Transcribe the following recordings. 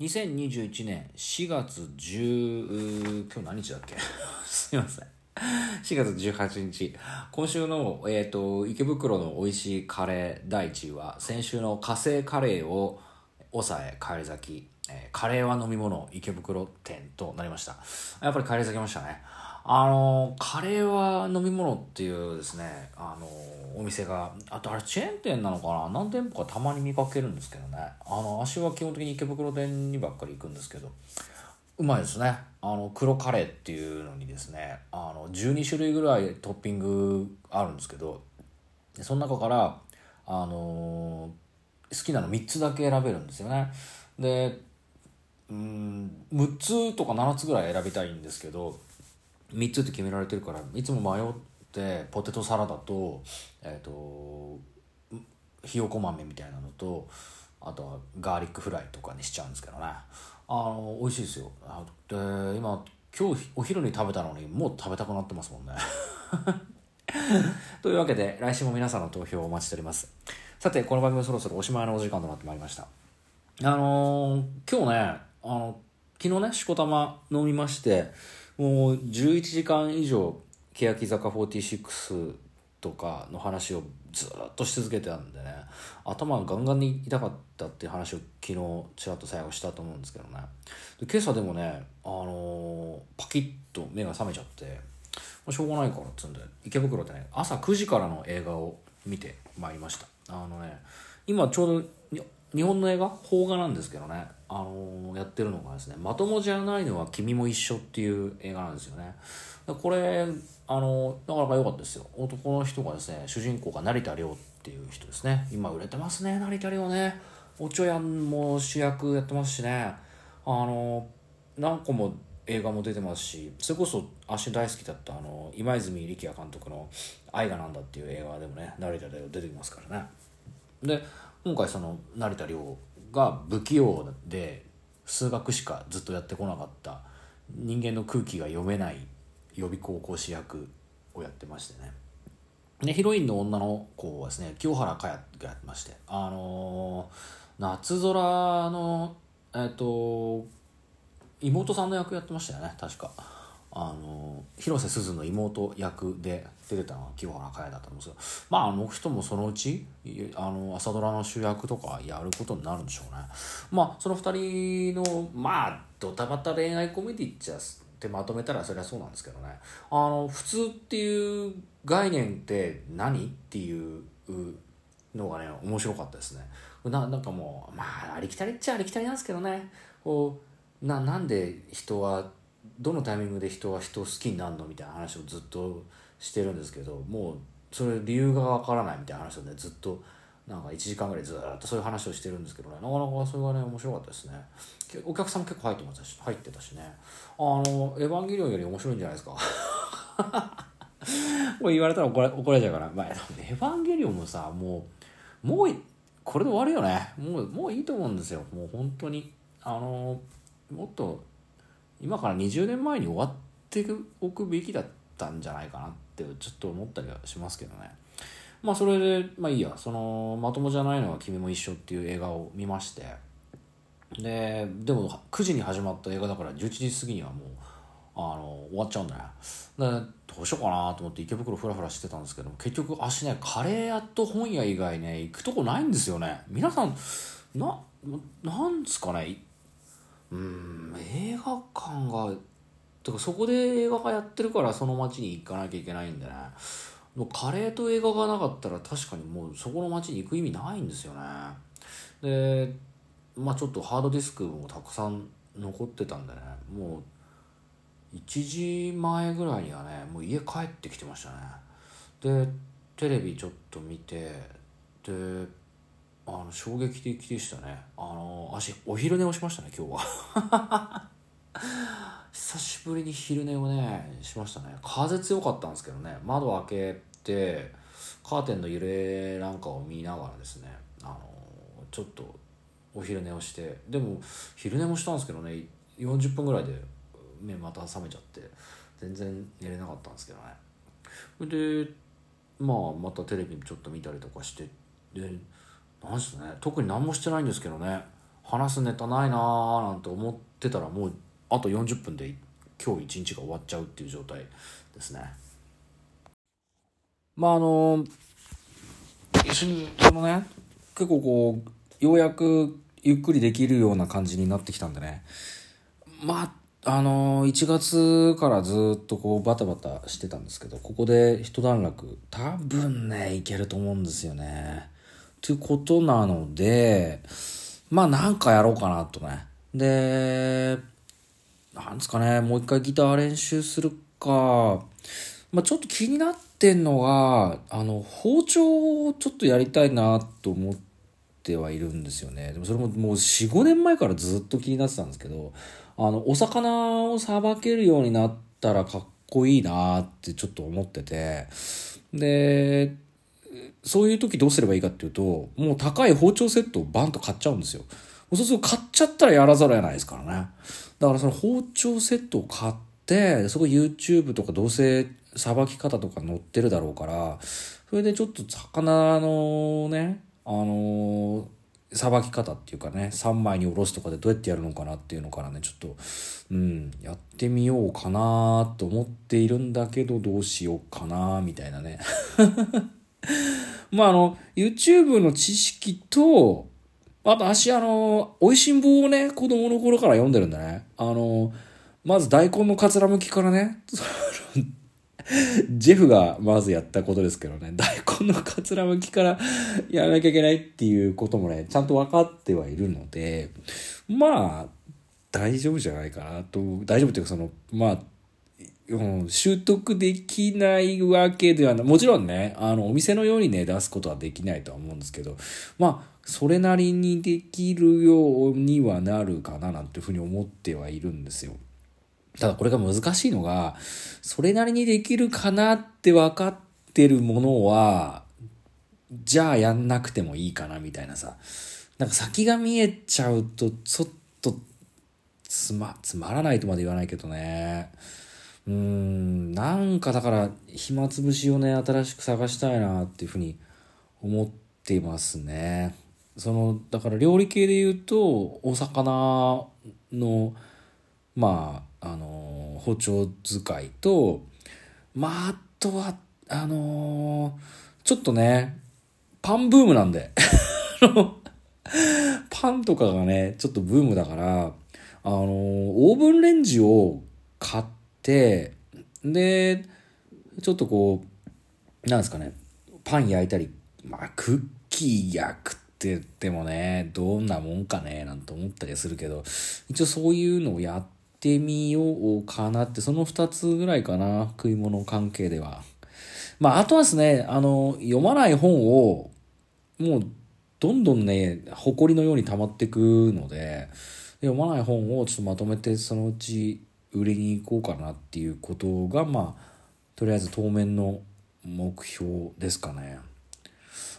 2021年4月10今日何日だっけ？すいません。4月18日。今週の、えーと、池袋の美味しいカレー第1位は先週の火星カレーを抑え帰り咲き、えー、カレーは飲み物池袋店となりました。やっぱり帰り咲きましたね。あのカレーは飲み物っていうですねあのお店があとあれチェーン店なのかな？何店舗かたまに見かけるんですけどね。あの足は基本的に池袋店にばっかり行くんですけど。うまいですね。あの黒カレーっていうのにですねあの12種類ぐらいトッピングあるんですけど。その中からあの好きなの3つだけ選べるんですよね。でうん6つとか7つぐらい選びたいんですけど。3つって決められてるからいつも迷ってポテトサラダと,、えーと、ひよこ豆みたいなのとあとはガーリックフライとかにしちゃうんですけどね。あの美味しいですよ。で今今日お昼に食べたのにもう食べたくなってますもんね。というわけで来週も皆さんの投票をお待ちしております。さてこの番組そろそろおしまいのお時間となってまいりました。あのー、今日ねあの昨日ねしこたま飲みましてもう11時間以上欅坂46とかの話をずっとし続けてたんでね。頭がガンガンに痛かったっていう話を昨日ちらっと最後したと思うんですけどね。で今朝でもね、あのー、パキッと目が覚めちゃってましょうがないからっつうんで池袋でね朝9時からの映画を見てまいりました。あのね今ちょうど日本の映画邦画なんですけどね、あのー、やってるのがですね「まともじゃないのは君も一緒」っていう映画なんですよね。これあのー、なかなか良かったですよ。男の人がですね主人公が成田凌っていう人ですね。今売れてますね成田凌ね。おちょやんも主役やってますしね。あのー、何個も映画も出てますしそれこそ足大好きだったあの今泉力也監督の「愛がなんだ」っていう映画でもね成田凌出てきますからね。で今回その成田凌が不器用で数学しかずっとやってこなかった人間の空気が読めない予備高校師役をやってましてねでヒロインの女の子はですね清原果耶がやってましてあのー、夏空のえっ、ー、と妹さんの役やってましたよね確か。あの広瀬すずの妹役で出てたのが清原果耶だったんですけどまああの人もそのうちあの朝ドラの主役とかやることになるんでしょうね。まあその2人のまあドタバタ恋愛コメディっちゃってまとめたらそりゃそうなんですけどねあの普通っていう概念って何っていうのがね面白かったですね。ななんかもうまあありきたりっちゃありきたりなんですけどね。こうななんで人はどのタイミングで人は人を好きになるのみたいな話をずっとしてるんですけどもうそれ理由がわからないみたいな話をねずっとなんか1時間ぐらいずっとそういう話をしてるんですけどね。なかなかそれがね面白かったですね。お客さんも結構入ってましたし入ってたしね。あの「エヴァンゲリオン」より面白いんじゃないですか。これ言われたら怒ら怒られちゃうから。まあエヴァンゲリオンもさもうもうこれで終わるよね。もうもういいと思うんですよ。もう本当に。あのもっと今から20年前に終わっておくべきだったんじゃないかなってちょっと思ったりはしますけどね。まあそれでまあいいや。そのまともじゃないのは君も一緒っていう映画を見まして。ででも9時に始まった映画だから11時過ぎにはもうあの終わっちゃうんだねでどうしようかなと思って池袋フラフラしてたんですけど結局足ねカレー屋と本屋以外ね行くとこないんですよね。皆さんななんですかね？うん。映画館がてかそこで映画がやってるからその街に行かなきゃいけないんでね。もカレーと映画がなかったら確かにもうそこの街に行く意味ないんですよね。でまあちょっとハードディスクもたくさん残ってたんでね。もう1時前ぐらいにはねもう家帰ってきてましたね。でテレビちょっと見てであの衝撃的でしたね。あの足お昼寝をしましたね今日は。久しぶりに昼寝をねしましたね。風強かったんですけどね。窓開けてカーテンの揺れなんかを見ながらですねあのちょっとお昼寝をしてでも昼寝もしたんですけどね40分ぐらいで目また覚めちゃって全然寝れなかったんですけどね。でまあまたテレビちょっと見たりとかしてでなんすね。特に何もしてないんですけどね。話すネタないなーなんて思ってたらもうあと40分で今日一日が終わっちゃうっていう状態ですね。まああの一緒にそのね結構こうようやくゆっくりできるような感じになってきたんでね。まああの1月からずっとこうバタバタしてたんですけどここで一段落多分ねいけると思うんですよね。ということなのでまあなんかやろうかなとね。でなんですかね。もう一回ギター練習するか。まあちょっと気になってんのがあの包丁をちょっとやりたいなと思ってはいるんですよね。でもそれももう4、5年前からずっと気になってたんですけど、あの、お魚をさばけるようになったらかっこいいなってちょっと思ってて、で、そういう時どうすればいいかっていうと、もう高い包丁セットをバンと買っちゃうんですよ。そうすると買っちゃったらやらざるを得ないですからね。だからその包丁セットを買って、そこ YouTube とかどうせさばき方とか載ってるだろうから、それでちょっと魚のね、あのさばき方っていうかね3枚におろすとかでどうやってやるのかなっていうのからねちょっとうんやってみようかなと思っているんだけどどうしようかなみたいなね まああの YouTube の知識とあと私あの美味しんぼをね子供の頃から読んでるんだね。あのまず大根のかつらむきからね ジェフがまずやったことですけどね、大根のかつらむきから やらなきゃいけないっていうこともね、ちゃんと分かってはいるので、まあ、大丈夫じゃないかなと、大丈夫っていうかその、まあ、うん、習得できないわけではない。もちろんね、あの、お店のようにね、出すことはできないとは思うんですけど、まあ、それなりにできるようにはなるかななんていうふうに思ってはいるんですよ。ただこれが難しいのが、それなりにできるかなって分かってるものは、じゃあやんなくてもいいかなみたいなさ。なんか先が見えちゃうと、ちょっと、つま、つまらないとまで言わないけどね。うん、なんかだから、暇つぶしをね、新しく探したいなっていうふうに思っていますね。その、だから料理系で言うと、お魚の、まあ、あの包丁使いと、まあ、あとは、あの、ちょっとね、パンブームなんで。パンとかがね、ちょっとブームだから、あの、オーブンレンジを買って、てで、ちょっとこう、なんですかね、パン焼いたり、まあ、クッキー焼くって言ってもね、どんなもんかね、なんて思ったりするけど、一応そういうのをやって、みようかなって、その2つぐらいかな、食い物関係では。まあ、あとはですね、あの、読まない本を、もう、どんどんね、埃のように溜まってくので、読まない本をちょっとまとめて、そのうち売りに行こうかなっていうことが、まあ、とりあえず当面の目標ですかね。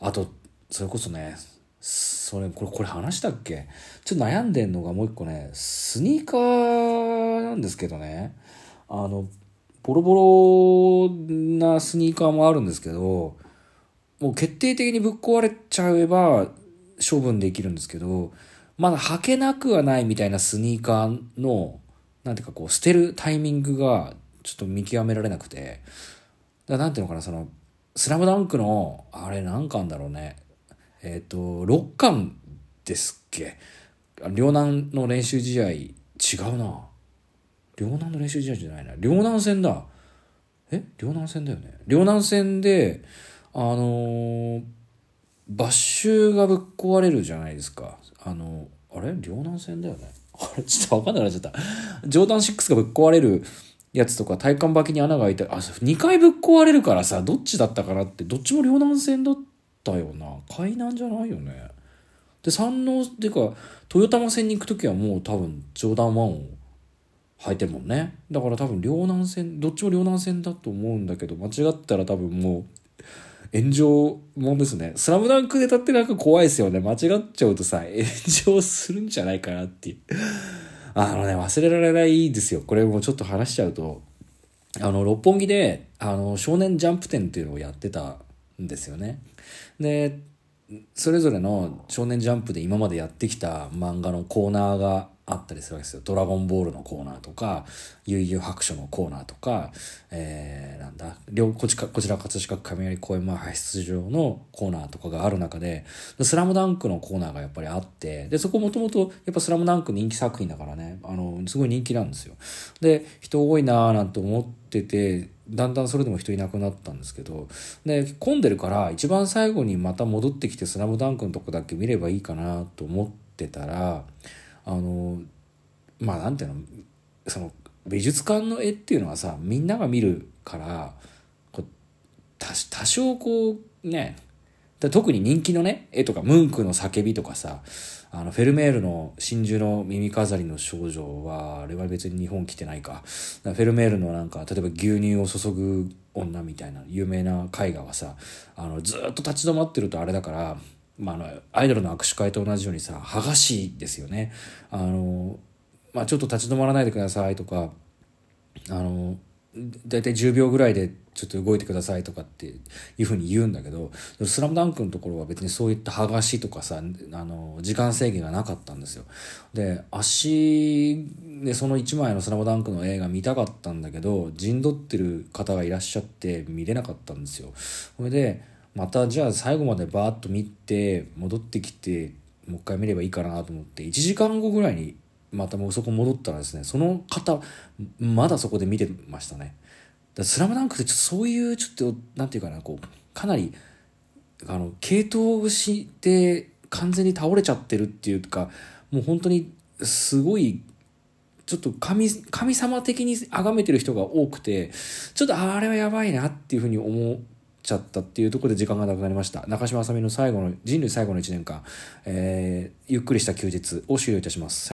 あと、それこそね、それ、これ、これ話したっけ？ちょっと悩んでんのがもう一個ね、スニーカーなんですけどね、あの、ボロボロなスニーカーもあるんですけど、もう決定的にぶっ壊れちゃえば処分できるんですけど、まだ履けなくはないみたいなスニーカーの、なんていうかこう、捨てるタイミングがちょっと見極められなくて、だなんていうのかな、その、スラムダンクの、あれ何巻だろうね。えっ、ー、と、6巻ですっけ両南の練習試合、違うな。両南の練習試合じゃないな。両南戦だ。え？両南戦だよね。両南戦で、あのー、バッシュがぶっ壊れるじゃないですか。あの、あれ？両南戦だよね。ちょっとわかんなくなっちゃった。ジョーダン6がぶっ壊れるやつとか、体幹履きに穴が開いて、あ、2回ぶっ壊れるからさ、どっちだったかなって、どっちも両南戦だったよな。海南じゃないよね。で、山王っていうか、豊玉線に行く時はもう多分、ジョーダン1を履いてるもんね。だから多分、両南線、どっちも両南線だと思うんだけど、間違ったら多分もう、炎上もんですね。スラムダンクで立ってなんか怖いですよね。間違っちゃうとさ、炎上するんじゃないかなっていう。あのね、忘れられないですよ。これもちょっと話しちゃうと、あの、六本木で、あの、少年ジャンプ展っていうのをやってたんですよね。で、それぞれの少年ジャンプで今までやってきた漫画のコーナーがあったりするわけですよ。ドラゴンボールのコーナーとか、悠々白書のコーナーとか、えー、なんだ、両、こちら、こちら葛飾区雷公園前派出場のコーナーとかがある中で、スラムダンクのコーナーがやっぱりあって、で、そこもともと、やっぱスラムダンク人気作品だからね、あの、すごい人気なんですよ。で、人多いなーなんて思ってて、だんだんそれでも人いなくなったんですけど、で、混んでるから一番最後にまた戻ってきてスラムダンクのとこだけ見ればいいかなと思ってたら、あのまあなんていうのその美術館の絵っていうのはさみんなが見るから多多少こうね特に人気のね絵とかムンクの叫びとかさあのフェルメールの真珠の耳飾りの少女はあれは別に日本来てないか。フェルメールのなんか例えば牛乳を注ぐ女みたいな有名な絵画はさあのずっと立ち止まってるとあれだからまあ、のアイドルの握手会と同じようにさ剥がしですよね。あの、まあ、ちょっと立ち止まらないでくださいとかあの大体10秒ぐらいでちょっと動いてくださいとかっていうふうに言うんだけど「スラムダンクのところは別にそういった剥がしとかさあの時間制限がなかったんですよ。で足でその1枚の「スラムダンクの映画見たかったんだけど陣取ってる方がいらっしゃって見れなかったんですよ。それでまたじゃあ最後までバーッと見て戻ってきてもう一回見ればいいかなと思って1時間後ぐらいにまたもうそこ戻ったらですねその方まだそこで見てましたね。だスラムダンクってちょっとそういうちょっとなんていうかなこうかなりあの系統して完全に倒れちゃってるっていうかもう本当にすごいちょっと神神様的に崇めてる人が多くてちょっとあれはやばいなっていうふうに思ちゃったっていうところで時間がなくなりました。中島あさみの最後の、人類最後の1年間、えー、ゆっくりした休日を終了いたします。